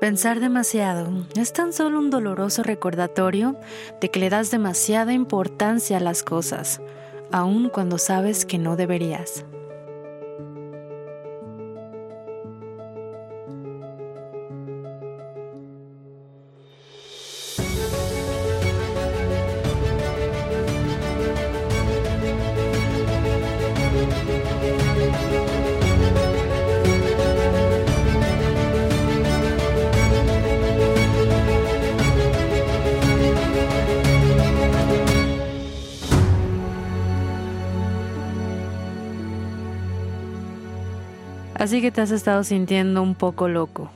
Pensar demasiado es tan solo un doloroso recordatorio de que le das demasiada importancia a las cosas, aun cuando sabes que no deberías. Que te has estado sintiendo un poco loco.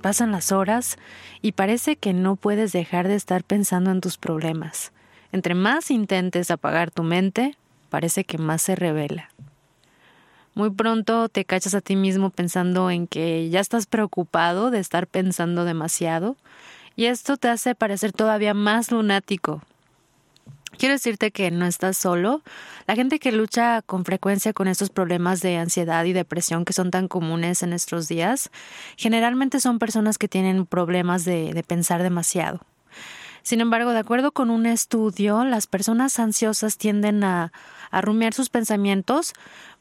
Pasan las horas y parece que no puedes dejar de estar pensando en tus problemas. Entre más intentes apagar tu mente, parece que más se revela. Muy pronto te cachas a ti mismo pensando en que ya estás preocupado de estar pensando demasiado y esto te hace parecer todavía más lunático, Quiero decirte que no estás solo. La gente que lucha con frecuencia con estos problemas de ansiedad y depresión que son tan comunes en nuestros días, generalmente son personas que tienen problemas de, pensar demasiado. Sin embargo, de acuerdo con un estudio, las personas ansiosas tienden a, a rumiar sus pensamientos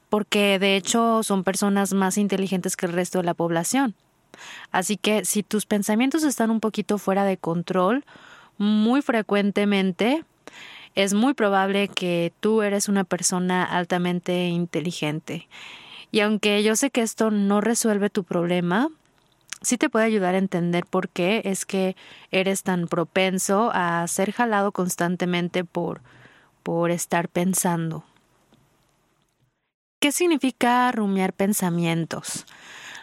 porque de hecho son personas más inteligentes que el resto de la población. Así que si tus pensamientos están un poquito fuera de control, muy frecuentemente es muy probable que tú eres una persona altamente inteligente. Y aunque yo sé que esto no resuelve tu problema, sí te puede ayudar a entender por qué es que eres tan propenso a ser jalado constantemente por, por estar pensando. ¿Qué significa rumiar pensamientos?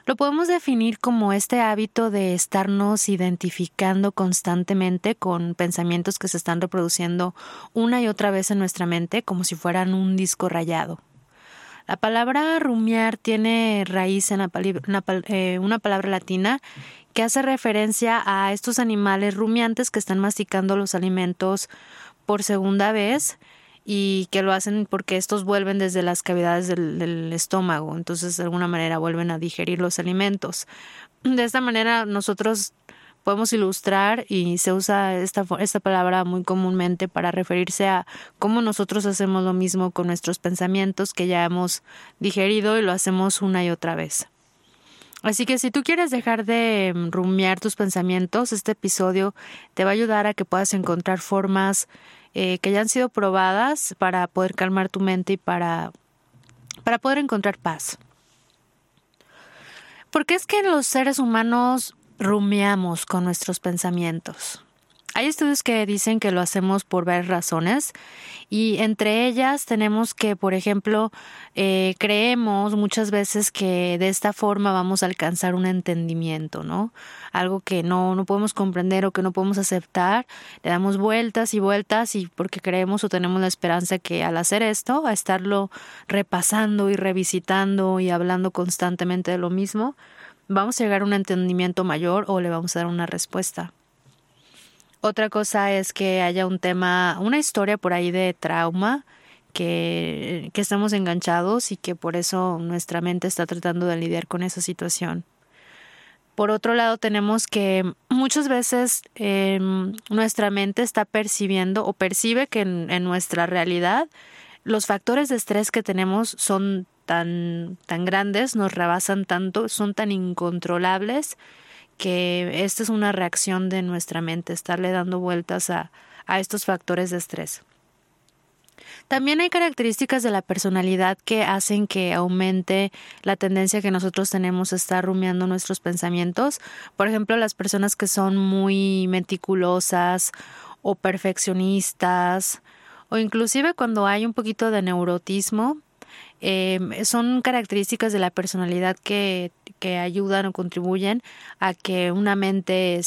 Lo podemos definir como este hábito de estarnos identificando constantemente con pensamientos que se están reproduciendo una y otra vez en nuestra mente como si fueran un disco rayado. La palabra rumiar tiene raíz en eh, una, palabra latina que hace referencia a estos animales rumiantes que están masticando los alimentos por segunda vez y que lo hacen porque estos vuelven desde las cavidades del, estómago, entonces de alguna manera vuelven a digerir los alimentos. De esta manera nosotros podemos ilustrar y se usa esta, esta palabra muy comúnmente para referirse a cómo nosotros hacemos lo mismo con nuestros pensamientos que ya hemos digerido y lo hacemos una y otra vez. Así que si tú quieres dejar de rumiar tus pensamientos, este episodio te va a ayudar a que puedas encontrar formas eh, que ya han sido probadas para poder calmar tu mente y para, para poder encontrar paz. Porque es que los seres humanos rumiamos con nuestros pensamientos. Hay estudios que dicen que lo hacemos por varias razones y entre ellas tenemos que, por ejemplo, eh, creemos muchas veces que de esta forma vamos a alcanzar un entendimiento, ¿no? Algo que no, no podemos comprender o que no podemos aceptar, le damos vueltas y vueltas y porque creemos o tenemos la esperanza que al hacer esto, a estarlo repasando y revisitando y hablando constantemente de lo mismo, vamos a llegar a un entendimiento mayor o le vamos a dar una respuesta. Otra cosa es que haya un tema, una historia por ahí de trauma, que, que estamos enganchados y que por eso nuestra mente está tratando de lidiar con esa situación. Por otro lado, tenemos que muchas veces em, nuestra mente está percibiendo o percibe que en, nuestra realidad los factores de estrés que tenemos son tan, tan grandes, nos rebasan tanto, son tan incontrolables que esta es una reacción de nuestra mente, estarle dando vueltas a, a estos factores de estrés. También hay características de la personalidad que hacen que aumente la tendencia que nosotros tenemos a estar rumiando nuestros pensamientos. Por ejemplo, las personas que son muy meticulosas o perfeccionistas o inclusive cuando hay un poquito de neurotismo, eh, son características de la personalidad que, que, ayudan o contribuyen a que una mente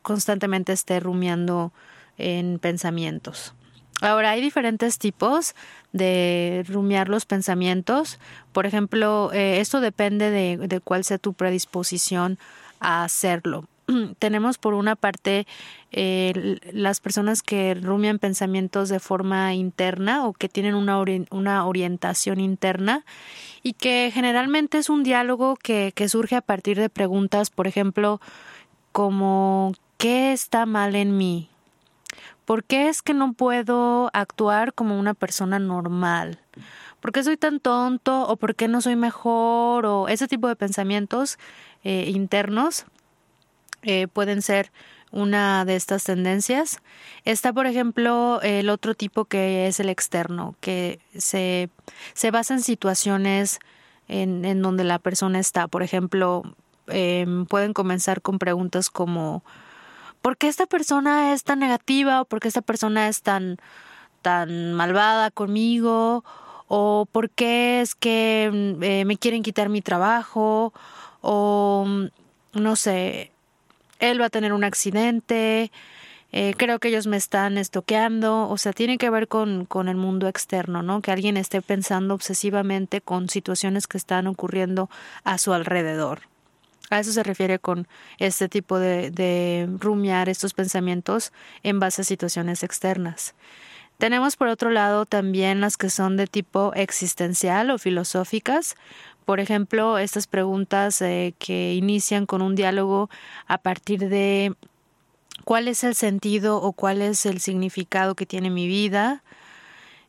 constantemente esté rumiando en pensamientos. Ahora, hay diferentes tipos de rumiar los pensamientos. Por ejemplo, eh, esto depende de, de cuál sea tu predisposición a hacerlo. tenemos por una parte eh, las personas que rumian pensamientos de forma interna o que tienen una, una orientación interna y que generalmente es un diálogo que, que surge a partir de preguntas, por ejemplo, como qué está mal en mí, ¿Por qué es que no puedo actuar como una persona normal? ¿Por qué soy tan tonto? ¿O por qué no soy mejor? O ese tipo de pensamientos eh, internos eh, pueden ser una de estas tendencias. Está, por ejemplo, el otro tipo que es el externo, que se, se basa en situaciones en, en donde la persona está. Por ejemplo, em, pueden comenzar con preguntas como ¿por qué esta persona es tan negativa? ¿O por qué esta persona es tan, tan malvada conmigo? ¿O por qué es que mm, eh, me quieren quitar mi trabajo? ¿O no sé, él va a tener un accidente? Eh, creo que ellos me están estoqueando, o sea, tiene que ver con, con el mundo externo, ¿no? Que alguien esté pensando obsesivamente con situaciones que están ocurriendo a su alrededor. A eso se refiere con este tipo de, de rumiar estos pensamientos en base a situaciones externas. Tenemos por otro lado también las que son de tipo existencial o filosóficas. Por ejemplo, estas preguntas eh, que inician con un diálogo a partir de cuál es el sentido o cuál es el significado que tiene mi vida.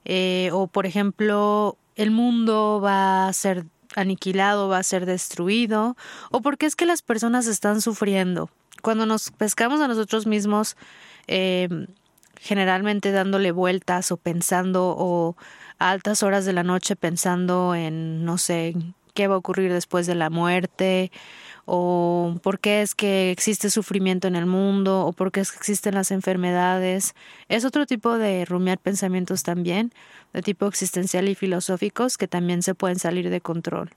Eh, o por ejemplo, el mundo va a ser aniquilado, va a ser destruido, o porque es que las personas están sufriendo. Cuando nos pescamos a nosotros mismos, eh, generalmente dándole vueltas o pensando o a altas horas de la noche pensando en, no sé, qué va a ocurrir después de la muerte, o por qué es que existe sufrimiento en el mundo, o por qué es que existen las enfermedades. Es otro tipo de rumiar pensamientos también, de tipo existencial y filosóficos, que también se pueden salir de control.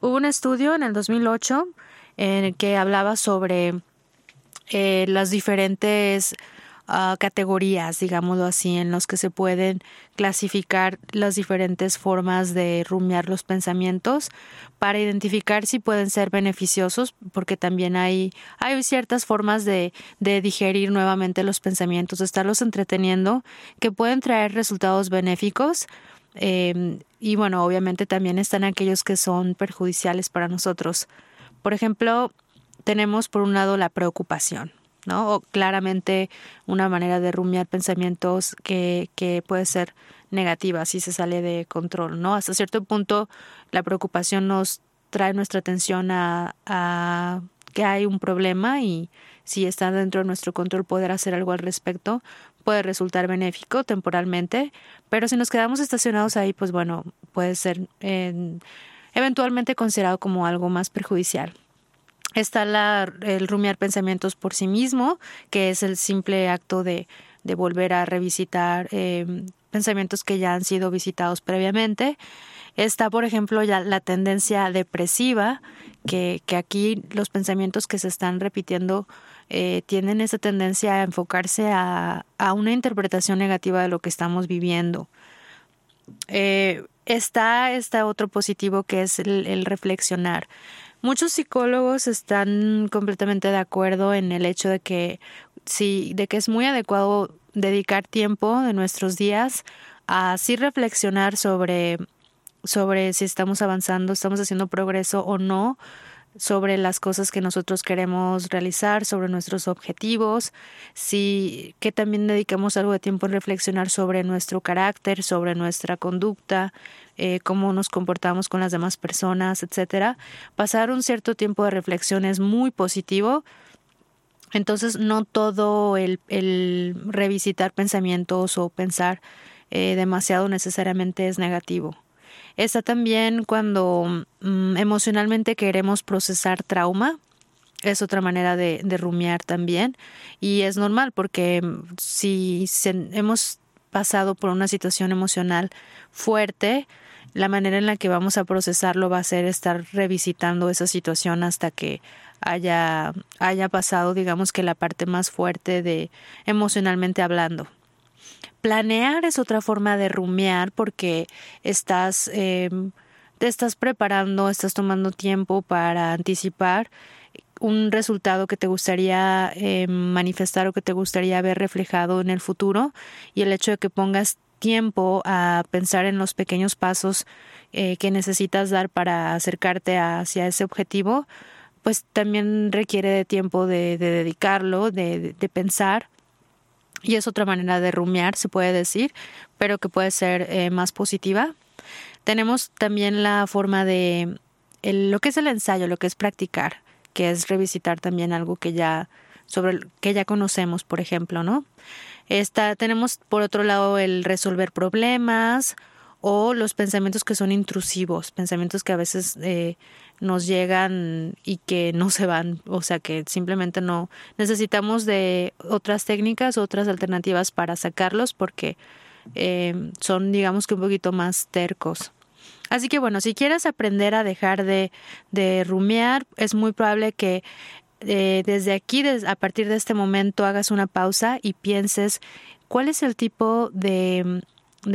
Hubo un estudio en el 2008 en el que hablaba sobre eh, las diferentes categorías, digámoslo así, en los que se pueden clasificar las diferentes formas de rumiar los pensamientos para identificar si pueden ser beneficiosos, porque también hay, hay ciertas formas de, de digerir nuevamente los pensamientos, de estarlos entreteniendo, que pueden traer resultados benéficos. Eh, y bueno, obviamente también están aquellos que son perjudiciales para nosotros. Por ejemplo, tenemos por un lado la preocupación. ¿No? O claramente una manera de rumiar pensamientos que, que puede ser negativa si se sale de control, ¿no? Hasta cierto punto la preocupación nos trae nuestra atención a, a que hay un problema y si está dentro de nuestro control poder hacer algo al respecto puede resultar benéfico temporalmente, pero si nos quedamos estacionados ahí, pues bueno, puede ser eh, eventualmente considerado como algo más perjudicial. Está el rumiar pensamientos por sí mismo, que es el simple acto de, volver a revisitar eh, pensamientos que ya han sido visitados previamente. Está, por ejemplo, ya la tendencia depresiva, que, aquí los pensamientos que se están repitiendo eh, tienen esa tendencia a enfocarse a, una interpretación negativa de lo que estamos viviendo. Eh, está este otro positivo que es el reflexionar. Muchos psicólogos están completamente de acuerdo en el hecho de que sí, de que es muy adecuado dedicar tiempo de nuestros días a así reflexionar sobre sobre si estamos avanzando, estamos haciendo progreso o no sobre las cosas que nosotros queremos realizar, sobre nuestros objetivos, si que también dedicamos algo de tiempo en reflexionar sobre nuestro carácter, sobre nuestra conducta, eh, cómo nos comportamos con las demás personas, etcétera. Pasar un cierto tiempo de reflexión es muy positivo. Entonces, no todo el, revisitar pensamientos o pensar eh, demasiado necesariamente es negativo. Está también cuando mm, emocionalmente queremos procesar trauma. Es otra manera de, de, rumiar también. Y es normal porque mm, si hemos pasado por una situación emocional fuerte, la manera en la que vamos a procesarlo va a ser estar revisitando esa situación hasta que haya, haya pasado, digamos que la parte más fuerte de emocionalmente hablando. Planear es otra forma de rumiar porque estás, eh, te estás preparando, estás tomando tiempo para anticipar un resultado que te gustaría eh, manifestar o que te gustaría ver reflejado en el futuro y el hecho de que pongas tiempo a pensar en los pequeños pasos eh, que necesitas dar para acercarte hacia ese objetivo pues también requiere de tiempo de, dedicarlo, de, pensar. Y es otra manera de rumiar, se puede decir, pero que puede ser eh, más positiva. Tenemos también la forma de lo que es el ensayo, lo que es practicar, que es revisitar también algo que ya sobre que ya conocemos, por ejemplo, ¿no? Esta, tenemos por otro lado el resolver problemas o los pensamientos que son intrusivos, pensamientos que a veces eh, nos llegan y que no se van, o sea que simplemente no necesitamos de otras técnicas, otras alternativas para sacarlos porque eh, son digamos que un poquito más tercos. Así que bueno, si quieres aprender a dejar de, de rumiar, es muy probable que eh, desde aquí, a partir de este momento, hagas una pausa y pienses cuál es el tipo de,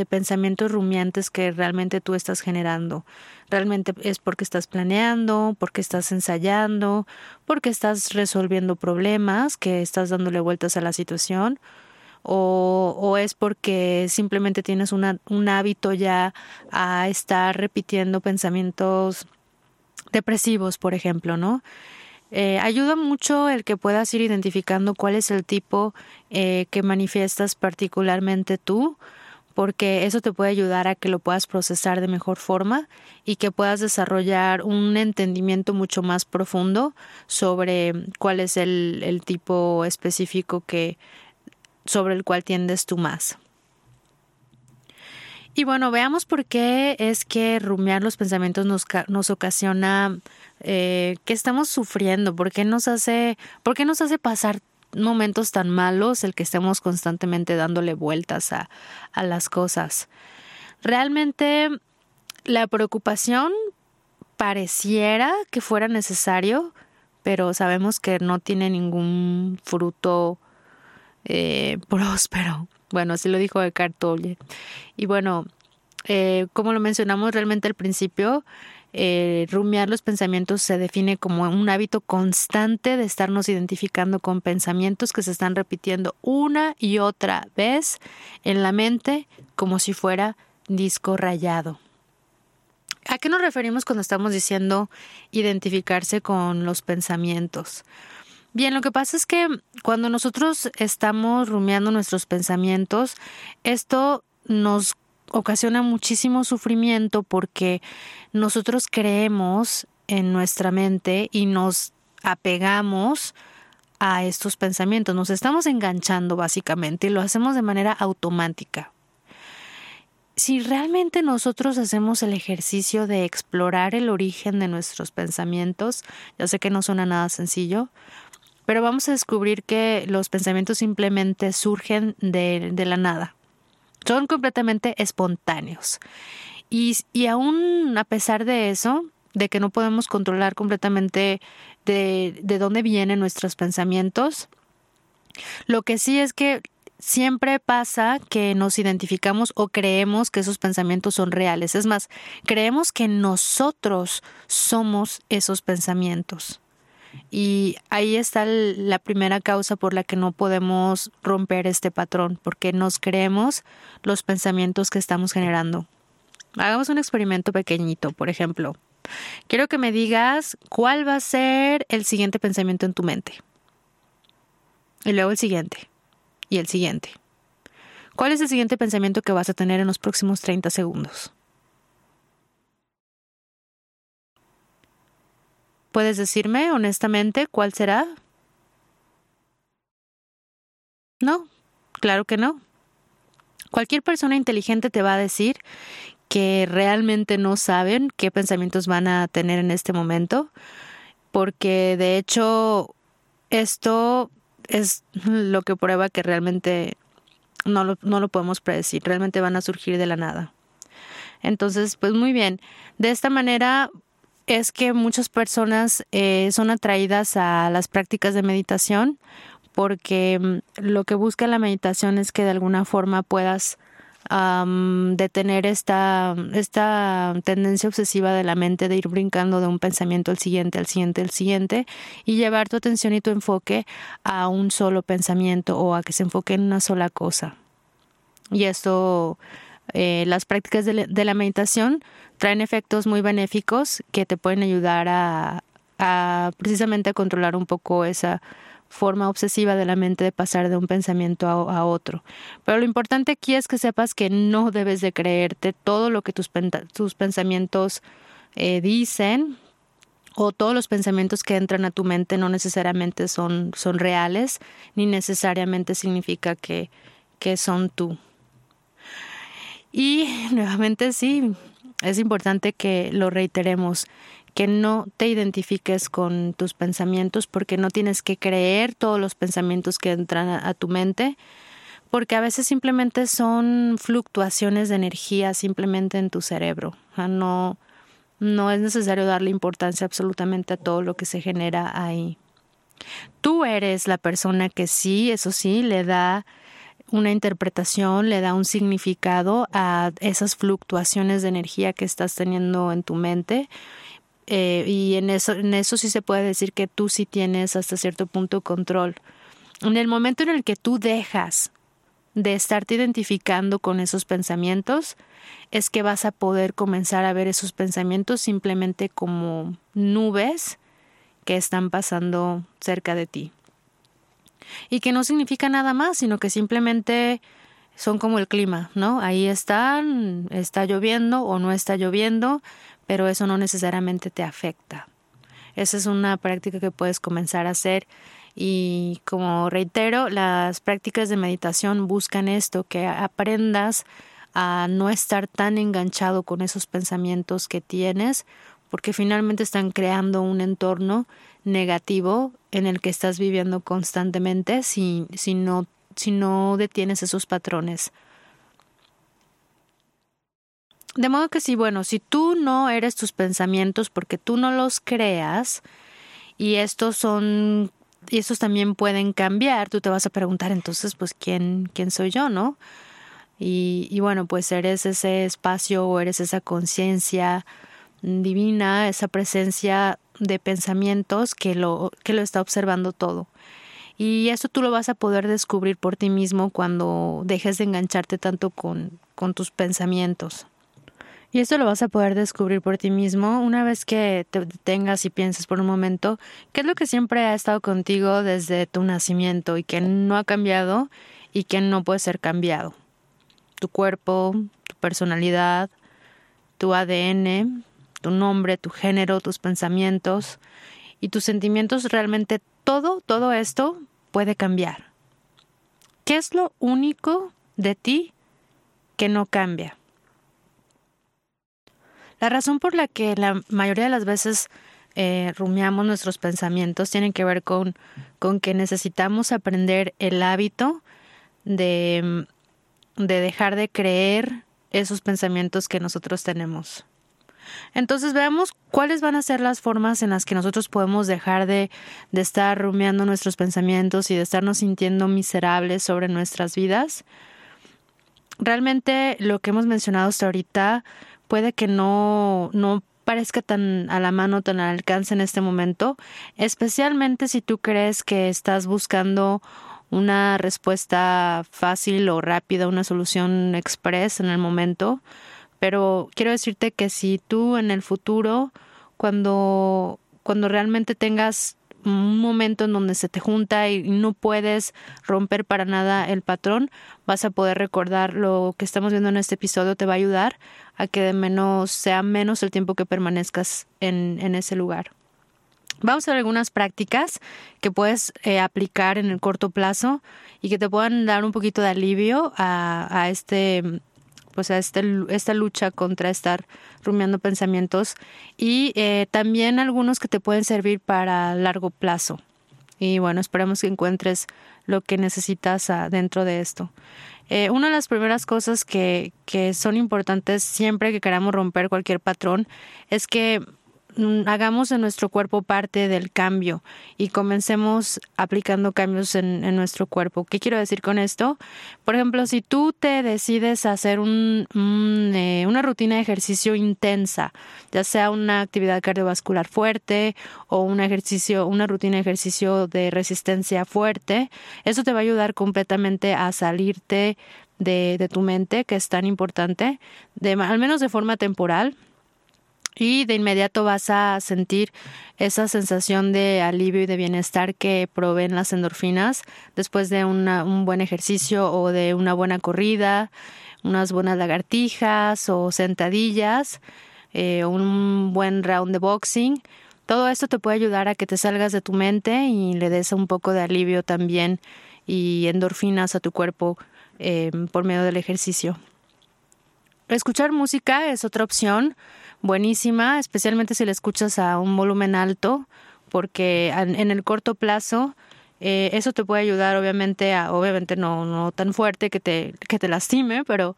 pensamientos rumiantes que realmente tú estás generando. Realmente es porque estás planeando, porque estás ensayando, porque estás resolviendo problemas, que estás dándole vueltas a la situación, o, o es porque simplemente tienes una, un hábito ya a estar repitiendo pensamientos depresivos, por ejemplo, ¿no? Eh, ayuda mucho el que puedas ir identificando cuál es el tipo eh, que manifiestas particularmente tú, porque eso te puede ayudar a que lo puedas procesar de mejor forma y que puedas desarrollar un entendimiento mucho más profundo sobre cuál es el, el tipo específico que sobre el cual tiendes tú más. Y bueno, veamos por qué es que rumiar los pensamientos nos, nos ocasiona eh, que estamos sufriendo, por qué nos hace, por qué nos hace pasar momentos tan malos el que estemos constantemente dándole vueltas a, a las cosas. Realmente la preocupación pareciera que fuera necesario, pero sabemos que no tiene ningún fruto eh, próspero. Bueno, así lo dijo Eckhart Tolle. Y bueno, eh, como lo mencionamos realmente al principio, eh, rumiar los pensamientos se define como un hábito constante de estarnos identificando con pensamientos que se están repitiendo una y otra vez en la mente como si fuera disco rayado. ¿A qué nos referimos cuando estamos diciendo identificarse con los pensamientos? Bien, lo que pasa es que cuando nosotros estamos rumiando nuestros pensamientos, esto nos ocasiona muchísimo sufrimiento porque nosotros creemos en nuestra mente y nos apegamos a estos pensamientos, nos estamos enganchando básicamente y lo hacemos de manera automática. Si realmente nosotros hacemos el ejercicio de explorar el origen de nuestros pensamientos, yo sé que no suena nada sencillo, pero vamos a descubrir que los pensamientos simplemente surgen de, la nada. Son completamente espontáneos. Y, y aún a pesar de eso, de que no podemos controlar completamente de, de dónde vienen nuestros pensamientos, lo que sí es que siempre pasa que nos identificamos o creemos que esos pensamientos son reales. Es más, creemos que nosotros somos esos pensamientos. Y ahí está la primera causa por la que no podemos romper este patrón, porque nos creemos los pensamientos que estamos generando. Hagamos un experimento pequeñito, por ejemplo. Quiero que me digas cuál va a ser el siguiente pensamiento en tu mente. Y luego el siguiente. Y el siguiente. ¿Cuál es el siguiente pensamiento que vas a tener en los próximos 30 segundos? ¿Puedes decirme honestamente cuál será? No, claro que no. Cualquier persona inteligente te va a decir que realmente no saben qué pensamientos van a tener en este momento, porque de hecho esto es lo que prueba que realmente no lo, no lo podemos predecir, realmente van a surgir de la nada. Entonces, pues muy bien, de esta manera es que muchas personas eh, son atraídas a las prácticas de meditación porque mm, lo que busca la meditación es que de alguna forma puedas detener esta, esta tendencia obsesiva de la mente de ir brincando de un pensamiento al siguiente, al siguiente, al siguiente y llevar tu atención y tu enfoque a un solo pensamiento o a que se enfoque en una sola cosa. Y esto eh, las prácticas de, la meditación traen efectos muy benéficos que te pueden ayudar a, precisamente a controlar un poco esa forma obsesiva de la mente de pasar de un pensamiento a, otro. Pero lo importante aquí es que sepas que no debes de creerte todo lo que tus, tus pensamientos eh, dicen o todos los pensamientos que entran a tu mente no necesariamente son, son reales ni necesariamente significa que, que son tú. Y nuevamente sí, es importante que lo reiteremos que no te identifiques con tus pensamientos porque no tienes que creer todos los pensamientos que entran a, tu mente porque a veces simplemente son fluctuaciones de energía simplemente en tu cerebro. no, no es necesario darle importancia absolutamente a todo lo que se genera ahí. Tú eres la persona que sí, eso sí, le da una interpretación, le da un significado a esas fluctuaciones de energía que estás teniendo en tu mente eh, y en eso, en eso sí se puede decir que tú sí tienes hasta cierto punto control. En el momento en el que tú dejas de estarte identificando con esos pensamientos, es que vas a poder comenzar a ver esos pensamientos simplemente como nubes que están pasando cerca de ti. Y que no significa nada más, sino que simplemente son como el clima, ¿no? Ahí están, está lloviendo o no está lloviendo, pero eso no necesariamente te afecta. Esa es una práctica que puedes comenzar a hacer y como reitero, las prácticas de meditación buscan esto, que aprendas a no estar tan enganchado con esos pensamientos que tienes, porque finalmente están creando un entorno negativo en el que estás viviendo constantemente si, si, no, si no detienes esos patrones. De modo que sí, bueno, si tú no eres tus pensamientos porque tú no los creas y estos son y estos también pueden cambiar, tú te vas a preguntar entonces, pues quién quién soy yo, ¿no? Y, y bueno, pues eres ese espacio o eres esa conciencia divina, esa presencia de pensamientos que lo que lo está observando todo. Y eso tú lo vas a poder descubrir por ti mismo cuando dejes de engancharte tanto con, con tus pensamientos. Y esto lo vas a poder descubrir por ti mismo una vez que te detengas y pienses por un momento qué es lo que siempre ha estado contigo desde tu nacimiento y que no ha cambiado y que no puede ser cambiado. Tu cuerpo, tu personalidad, tu ADN, tu nombre, tu género, tus pensamientos y tus sentimientos, realmente todo, todo esto puede cambiar. ¿Qué es lo único de ti que no cambia? La razón por la que la mayoría de las veces eh, rumiamos nuestros pensamientos tiene que ver con, con que necesitamos aprender el hábito de, de dejar de creer esos pensamientos que nosotros tenemos. Entonces veamos cuáles van a ser las formas en las que nosotros podemos dejar de, de estar rumiando nuestros pensamientos y de estarnos sintiendo miserables sobre nuestras vidas. Realmente lo que hemos mencionado hasta ahorita puede que no, no parezca tan a la mano, tan al alcance en este momento, especialmente si tú crees que estás buscando una respuesta fácil o rápida, una solución express en el momento. Pero quiero decirte que si tú en el futuro, cuando, cuando realmente tengas un momento en donde se te junta y no puedes romper para nada el patrón, vas a poder recordar lo que estamos viendo en este episodio, te va a ayudar a que de menos sea menos el tiempo que permanezcas en, en ese lugar. Vamos a ver algunas prácticas que puedes eh, aplicar en el corto plazo y que te puedan dar un poquito de alivio a, a este pues a este, esta lucha contra estar rumiando pensamientos y eh, también algunos que te pueden servir para largo plazo. Y bueno, esperamos que encuentres lo que necesitas dentro de esto. Eh, una de las primeras cosas que, que son importantes siempre que queramos romper cualquier patrón es que hagamos de nuestro cuerpo parte del cambio y comencemos aplicando cambios en, nuestro cuerpo. ¿Qué quiero decir con esto? Por ejemplo, si tú te decides hacer un, eh, una rutina de ejercicio intensa, ya sea una actividad cardiovascular fuerte o un ejercicio, una rutina de ejercicio de resistencia fuerte, eso te va a ayudar completamente a salirte de, tu mente, que es tan importante, al menos de forma temporal y de inmediato vas a sentir esa sensación de alivio y de bienestar que proveen las endorfinas después de un buen ejercicio o de una buena corrida, unas buenas lagartijas o sentadillas, eh, un buen round de boxing. Todo esto te puede ayudar a que te salgas de tu mente y le des un poco de alivio también y endorfinas a tu cuerpo eh, por medio del ejercicio. Escuchar música es otra opción buenísima, especialmente si la escuchas a un volumen alto, porque en el corto plazo eh, eso te puede ayudar, obviamente, a, obviamente no, no tan fuerte que te, que te lastime, pero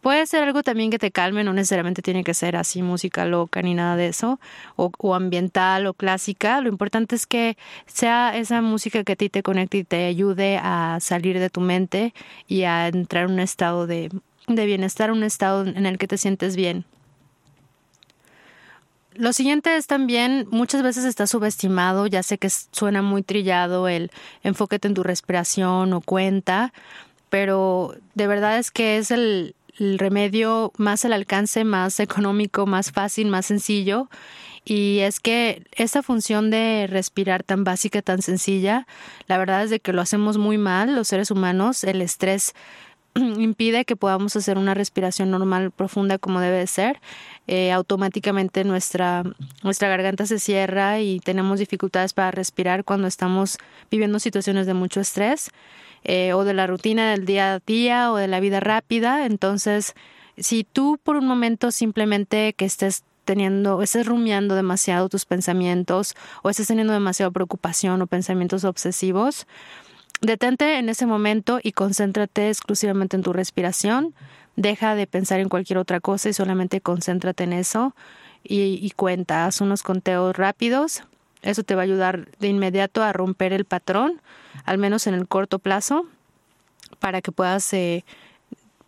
puede ser algo también que te calme, no necesariamente tiene que ser así música loca ni nada de eso, o, o, ambiental o clásica. Lo importante es que sea esa música que a ti te conecte y te ayude a salir de tu mente y a entrar en un estado de de bienestar, un estado en el que te sientes bien. Lo siguiente es también, muchas veces está subestimado, ya sé que suena muy trillado el enfóquete en tu respiración o cuenta, pero de verdad es que es el, remedio más al alcance, más económico, más fácil, más sencillo. Y es que esa función de respirar tan básica, tan sencilla, la verdad es de que lo hacemos muy mal los seres humanos. El estrés impide que podamos hacer una respiración normal profunda como debe ser. Eh, automáticamente nuestra, nuestra garganta se cierra y tenemos dificultades para respirar cuando estamos viviendo situaciones de mucho estrés eh, o de la rutina del día a día o de la vida rápida. Entonces, si tú por un momento simplemente que estés teniendo, estés rumiando demasiado tus pensamientos o estés teniendo demasiada preocupación o pensamientos obsesivos, Detente en ese momento y concéntrate exclusivamente en tu respiración. Deja de pensar en cualquier otra cosa y solamente concéntrate en eso y, cuenta, haz unos conteos rápidos. Eso te va a ayudar de inmediato a romper el patrón, al menos en el corto plazo, para que puedas eh,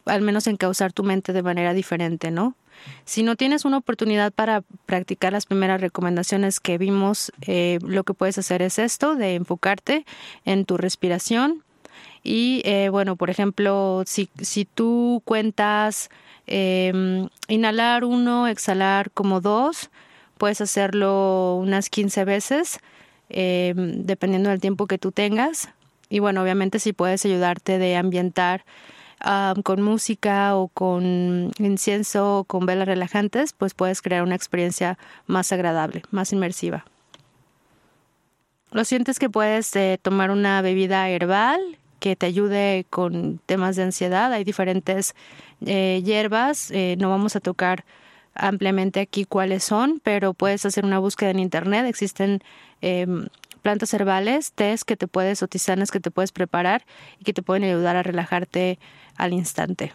al menos encauzar tu mente de manera diferente, ¿no? Si no tienes una oportunidad para practicar las primeras recomendaciones que vimos, eh, lo que puedes hacer es esto, de enfocarte en tu respiración. Y eh, bueno, por ejemplo, si, si tú cuentas em, inhalar uno, exhalar como dos, puedes hacerlo unas 15 veces, em, dependiendo del tiempo que tú tengas. Y bueno, obviamente si puedes ayudarte de ambientar con música o con incienso o con velas relajantes, pues puedes crear una experiencia más agradable, más inmersiva. Lo sientes que puedes eh, tomar una bebida herbal que te ayude con temas de ansiedad. Hay diferentes eh, hierbas, eh, no vamos a tocar ampliamente aquí cuáles son, pero puedes hacer una búsqueda en internet. Existen em, plantas herbales, tés que te puedes o tisanas que te puedes preparar y que te pueden ayudar a relajarte al instante.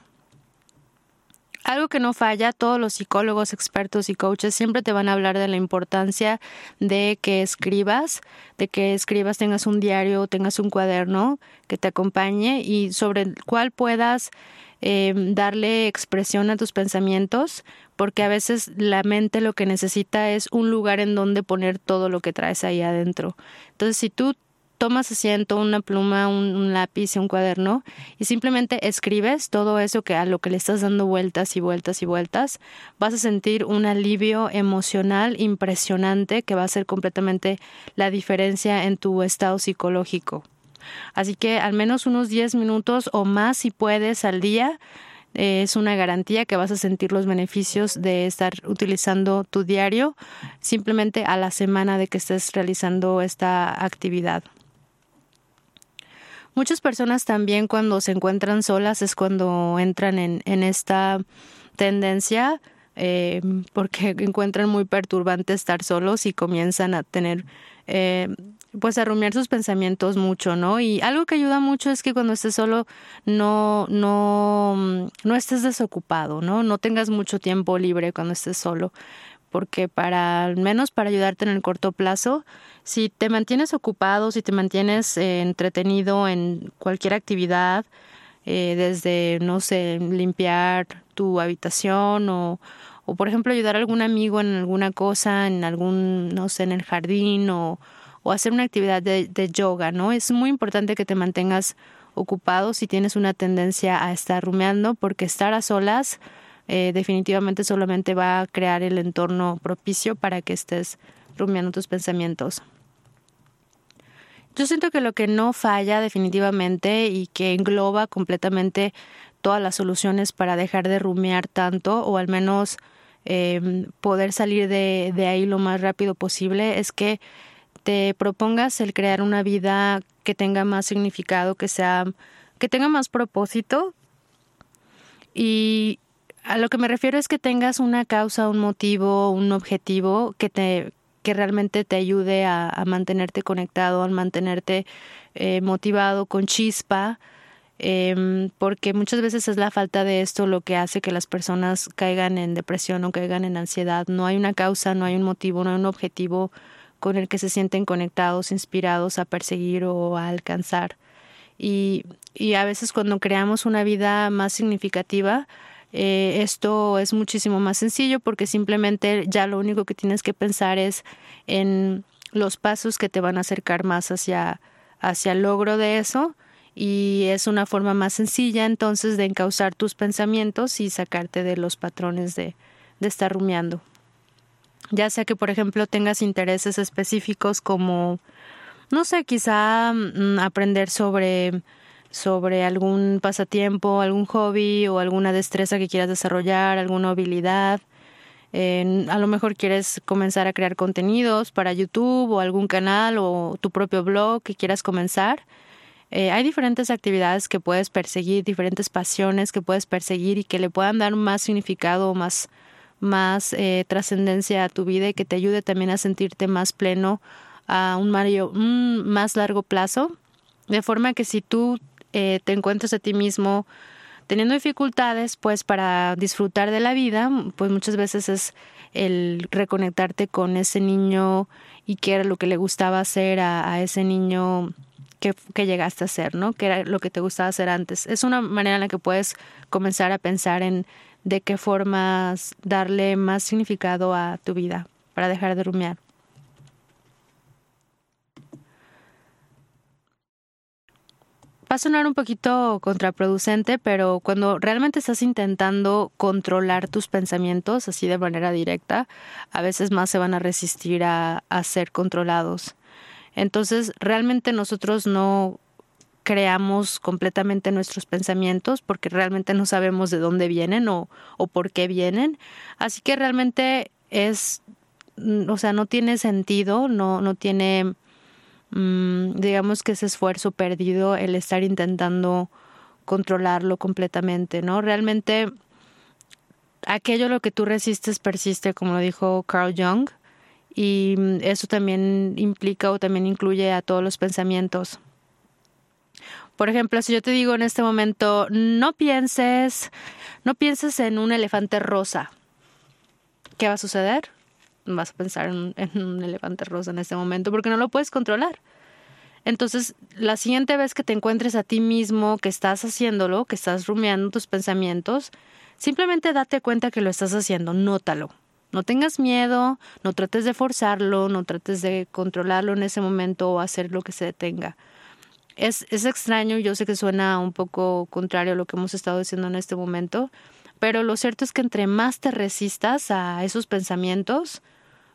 Algo que no falla, todos los psicólogos, expertos y coaches siempre te van a hablar de la importancia de que escribas, de que escribas, tengas un diario, tengas un cuaderno que te acompañe y sobre el cual puedas em, darle expresión a tus pensamientos, porque a veces la mente lo que necesita es un lugar en donde poner todo lo que traes ahí adentro. Entonces, si tú tomas asiento, una pluma, un, lápiz y un cuaderno y simplemente escribes todo eso que a lo que le estás dando vueltas y vueltas y vueltas, vas a sentir un alivio emocional impresionante que va a hacer completamente la diferencia en tu estado psicológico. Así que al menos unos 10 minutos o más si puedes al día eh, es una garantía que vas a sentir los beneficios de estar utilizando tu diario simplemente a la semana de que estés realizando esta actividad. Muchas personas también cuando se encuentran solas es cuando entran en, esta tendencia eh, porque encuentran muy perturbante estar solos y comienzan a tener eh, pues a rumiar sus pensamientos mucho, ¿no? Y algo que ayuda mucho es que cuando estés solo no, no, no estés desocupado, ¿no? No tengas mucho tiempo libre cuando estés solo porque para al menos para ayudarte en el corto plazo, si te mantienes ocupado, si te mantienes eh, entretenido en cualquier actividad, eh, desde, no sé, limpiar tu habitación o, o, por ejemplo, ayudar a algún amigo en alguna cosa, en algún, no sé, en el jardín o, o hacer una actividad de, yoga, ¿no? Es muy importante que te mantengas ocupado si tienes una tendencia a estar rumeando, porque estar a solas eh, definitivamente solamente va a crear el entorno propicio para que estés rumiando tus pensamientos. Yo siento que lo que no falla definitivamente y que engloba completamente todas las soluciones para dejar de rumiar tanto o al menos em, poder salir de ahí lo más rápido posible es que te propongas el crear una vida que tenga más significado, que sea, que tenga más propósito. Y a lo que me refiero es que tengas una causa, un motivo, un objetivo que te que realmente te ayude a, mantenerte conectado, a mantenerte eh, motivado, con chispa, eh, porque muchas veces es la falta de esto lo que hace que las personas caigan en depresión o caigan en ansiedad. No hay una causa, no hay un motivo, no hay un objetivo con el que se sienten conectados, inspirados a perseguir o a alcanzar. Y, y a veces cuando creamos una vida más significativa, eh, esto es muchísimo más sencillo porque simplemente ya lo único que tienes que pensar es en los pasos que te van a acercar más hacia, hacia el logro de eso y es una forma más sencilla entonces de encauzar tus pensamientos y sacarte de los patrones de, de estar rumiando ya sea que por ejemplo tengas intereses específicos como no sé quizá mm, aprender sobre sobre algún pasatiempo, algún hobby o alguna destreza que quieras desarrollar, alguna habilidad. a lo mejor quieres comenzar a crear contenidos para YouTube o algún canal o tu propio blog que quieras comenzar. Eh, hay diferentes actividades que puedes perseguir, diferentes pasiones que puedes perseguir y que le puedan dar más significado o más, más eh, trascendencia a tu vida y que te ayude también a sentirte más pleno a un, mario, un más largo plazo. De forma que si tú eh, te encuentres a ti mismo teniendo dificultades, pues para disfrutar de la vida, pues muchas veces es el reconectarte con ese niño y qué era lo que le gustaba hacer a, ese niño que, que, llegaste a ser, ¿no? ¿Qué era lo que te gustaba hacer antes? Es una manera en la que puedes comenzar a pensar en de qué formas darle más significado a tu vida para dejar de rumiar. Va a sonar un poquito contraproducente, pero cuando realmente estás intentando controlar tus pensamientos así de manera directa, a veces más se van a resistir a, a ser controlados. Entonces, realmente nosotros no creamos completamente nuestros pensamientos porque realmente no sabemos de dónde vienen o, o por qué vienen. Así que realmente es, mm, o sea, no tiene sentido, no, no tiene, mmm, digamos que ese esfuerzo perdido el estar intentando controlarlo completamente, ¿no? Realmente aquello lo que tú resistes persiste, como lo dijo Carl Jung, y mm, eso también implica o también incluye a todos los pensamientos. Por ejemplo, si yo te digo en este momento, no pienses, no pienses en un elefante rosa, ¿qué va a suceder? Vas a pensar en, en un elefante rosa en este momento porque no lo puedes controlar. Entonces, la siguiente vez que te encuentres a ti mismo, que estás haciéndolo, que estás rumiando tus pensamientos, simplemente date cuenta que lo estás haciendo, nótalo. No tengas miedo, no trates de forzarlo, no trates de controlarlo en ese momento o hacer lo que se detenga es, es extraño, yo sé que suena un poco contrario a lo que hemos estado diciendo en este momento, pero lo cierto es que entre más te resistas a esos pensamientos,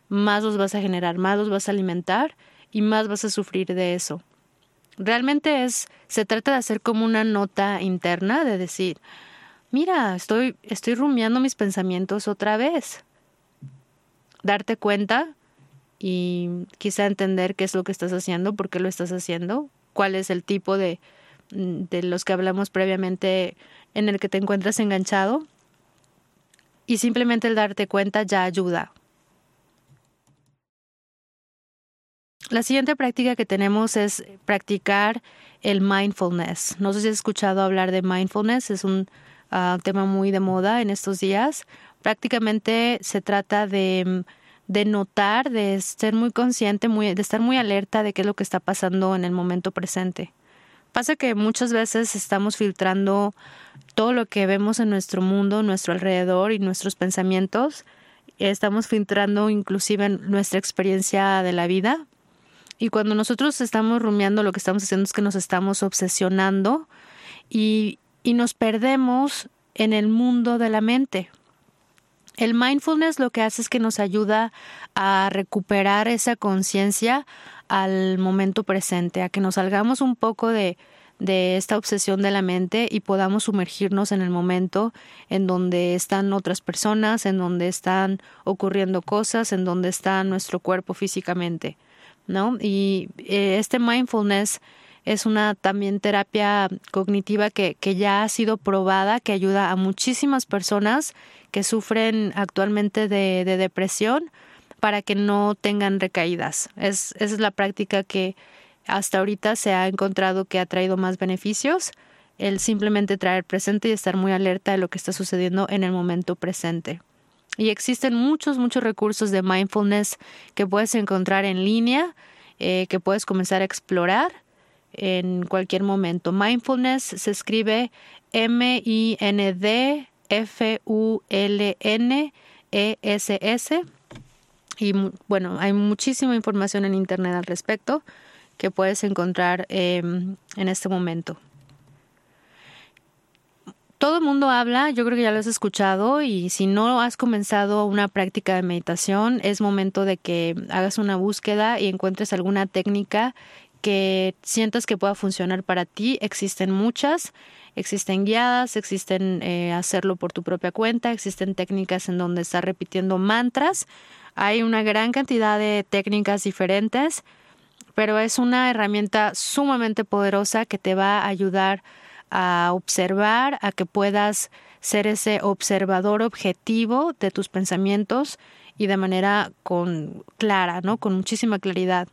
más los vas a generar, más los vas a alimentar y más vas a sufrir de eso. Realmente es, se trata de hacer como una nota interna de decir, mira, estoy, estoy rumiando mis pensamientos otra vez. Darte cuenta y quizá entender qué es lo que estás haciendo, por qué lo estás haciendo, cuál es el tipo de, mm, de los que hablamos previamente en el que te encuentras enganchado. Y simplemente el darte cuenta ya ayuda. La siguiente práctica que tenemos es practicar el mindfulness. No sé si has escuchado hablar de mindfulness, es un uh, tema muy de moda en estos días. Prácticamente se trata de mm, de notar, de ser muy consciente, muy, de estar muy alerta de qué es lo que está pasando en el momento presente. Pasa que muchas veces estamos filtrando todo lo que vemos en nuestro mundo, nuestro alrededor y nuestros pensamientos. Estamos filtrando inclusive nuestra experiencia de la vida. Y cuando nosotros estamos rumiando, lo que estamos haciendo es que nos estamos obsesionando y, y nos perdemos en el mundo de la mente. El mindfulness lo que hace es que nos ayuda a recuperar esa conciencia al momento presente, a que nos salgamos un poco de, de esta obsesión de la mente y podamos sumergirnos en el momento en donde están otras personas, en donde están ocurriendo cosas, en donde está nuestro cuerpo físicamente, ¿no? Y eh, este mindfulness es una también terapia cognitiva que, que ya ha sido probada, que ayuda a muchísimas personas que sufren actualmente de, de depresión para que no tengan recaídas. Es, es la práctica que hasta ahorita se ha encontrado que ha traído más beneficios el simplemente traer presente y estar muy alerta de lo que está sucediendo en el momento presente. Y existen muchos, muchos recursos de mindfulness que puedes encontrar en línea, eh, que puedes comenzar a explorar en cualquier momento. Mindfulness se escribe M-I-N-D-F-U-L-N-E-S-S. Y bueno, hay muchísima información en Internet al respecto que puedes encontrar em, en este momento. Todo el mundo habla, yo creo que ya lo has escuchado y si no has comenzado una práctica de meditación, es momento de que hagas una búsqueda y encuentres alguna técnica que sientas que pueda funcionar para ti. Existen muchas, existen guiadas, existen eh, hacerlo por tu propia cuenta, existen técnicas en donde estás repitiendo mantras. Hay una gran cantidad de técnicas diferentes, pero es una herramienta sumamente poderosa que te va a ayudar a observar, a que puedas ser ese observador objetivo de tus pensamientos y de manera con clara, ¿no? Con muchísima claridad.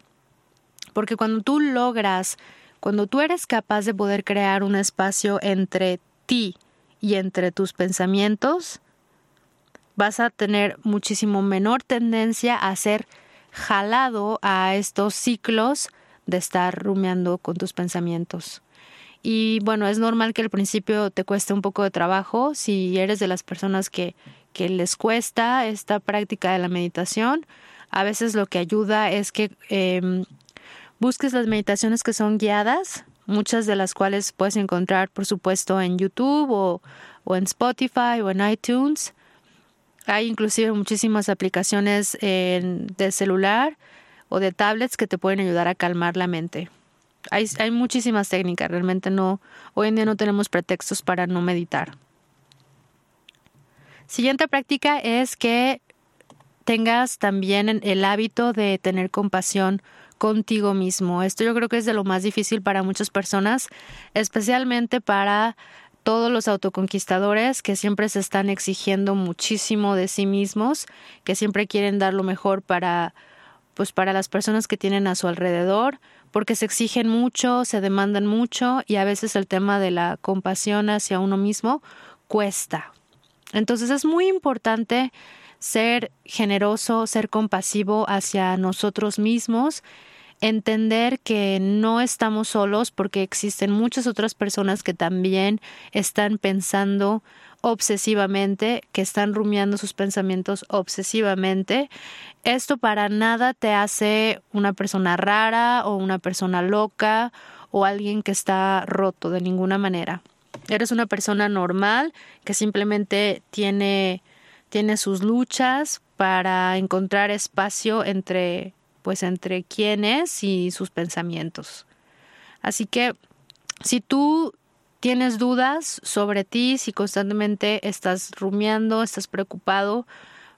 Porque cuando tú logras, cuando tú eres capaz de poder crear un espacio entre ti y entre tus pensamientos, vas a tener muchísimo menor tendencia a ser jalado a estos ciclos de estar rumiando con tus pensamientos. Y bueno, es normal que al principio te cueste un poco de trabajo si eres de las personas que, que les cuesta esta práctica de la meditación. A veces lo que ayuda es que eh, busques las meditaciones que son guiadas, muchas de las cuales puedes encontrar, por supuesto, en YouTube o, en Spotify o en iTunes. Hay inclusive muchísimas aplicaciones de celular o de tablets que te pueden ayudar a calmar la mente. Hay, hay muchísimas técnicas, realmente no, hoy en día no tenemos pretextos para no meditar. Siguiente práctica es que tengas también el hábito de tener compasión contigo mismo. Esto yo creo que es de lo más difícil para muchas personas, especialmente para todos los autoconquistadores que siempre se están exigiendo muchísimo de sí mismos, que siempre quieren dar lo mejor para pues para las personas que tienen a su alrededor, porque se exigen mucho, se demandan mucho y a veces el tema de la compasión hacia uno mismo cuesta. Entonces es muy importante ser generoso, ser compasivo hacia nosotros mismos entender que no estamos solos porque existen muchas otras personas que también están pensando obsesivamente, que están rumiando sus pensamientos obsesivamente. Esto para nada te hace una persona rara o una persona loca o alguien que está roto de ninguna manera. Eres una persona normal que simplemente tiene, tiene sus luchas para encontrar espacio entre pues entre quién es y sus pensamientos. Así que si tú tienes dudas sobre ti, si constantemente estás rumiando, estás preocupado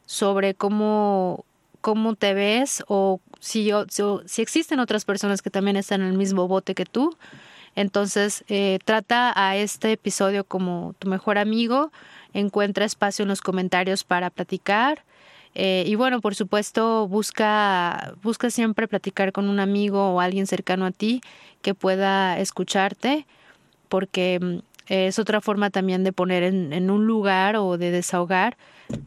sobre cómo, cómo te ves o si, si existen otras personas que también están en el mismo bote que tú, entonces eh, trata a este episodio como tu mejor amigo, encuentra espacio en los comentarios para platicar eh, y bueno, por supuesto, busca, busca siempre platicar con un amigo o alguien cercano a ti que pueda escucharte, porque mm, es otra forma también de poner en, un lugar o de desahogar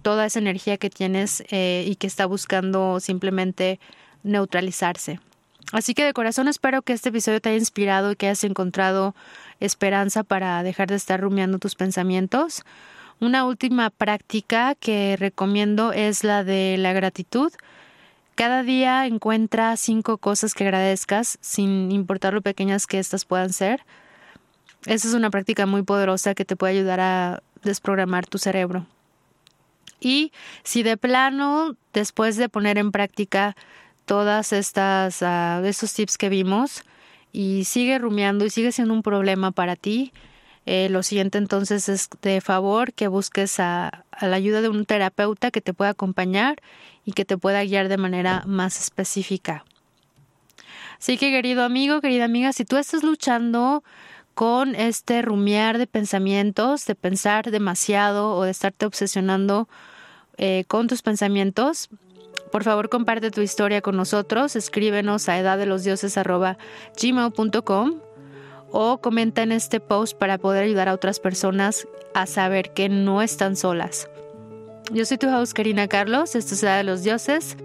toda esa energía que tienes eh, y que está buscando simplemente neutralizarse. Así que de corazón espero que este episodio te haya inspirado y que hayas encontrado esperanza para dejar de estar rumiando tus pensamientos. Una última práctica que recomiendo es la de la gratitud. Cada día encuentra cinco cosas que agradezcas, sin importar lo pequeñas que éstas puedan ser. Esa es una práctica muy poderosa que te puede ayudar a desprogramar tu cerebro. Y si de plano, después de poner en práctica todas estas uh, estos tips que vimos y sigue rumiando y sigue siendo un problema para ti, eh, lo siguiente entonces es de favor que busques a, la ayuda de un terapeuta que te pueda acompañar y que te pueda guiar de manera más específica. Así que querido amigo, querida amiga, si tú estás luchando con este rumiar de pensamientos, de pensar demasiado o de estarte obsesionando eh, con tus pensamientos, por favor comparte tu historia con nosotros, escríbenos a edaddelosdioses.gmail.com o comenta en este post para poder ayudar a otras personas a saber que no están solas. Yo soy tu host Karina Carlos, esto es Edad de los Dioses.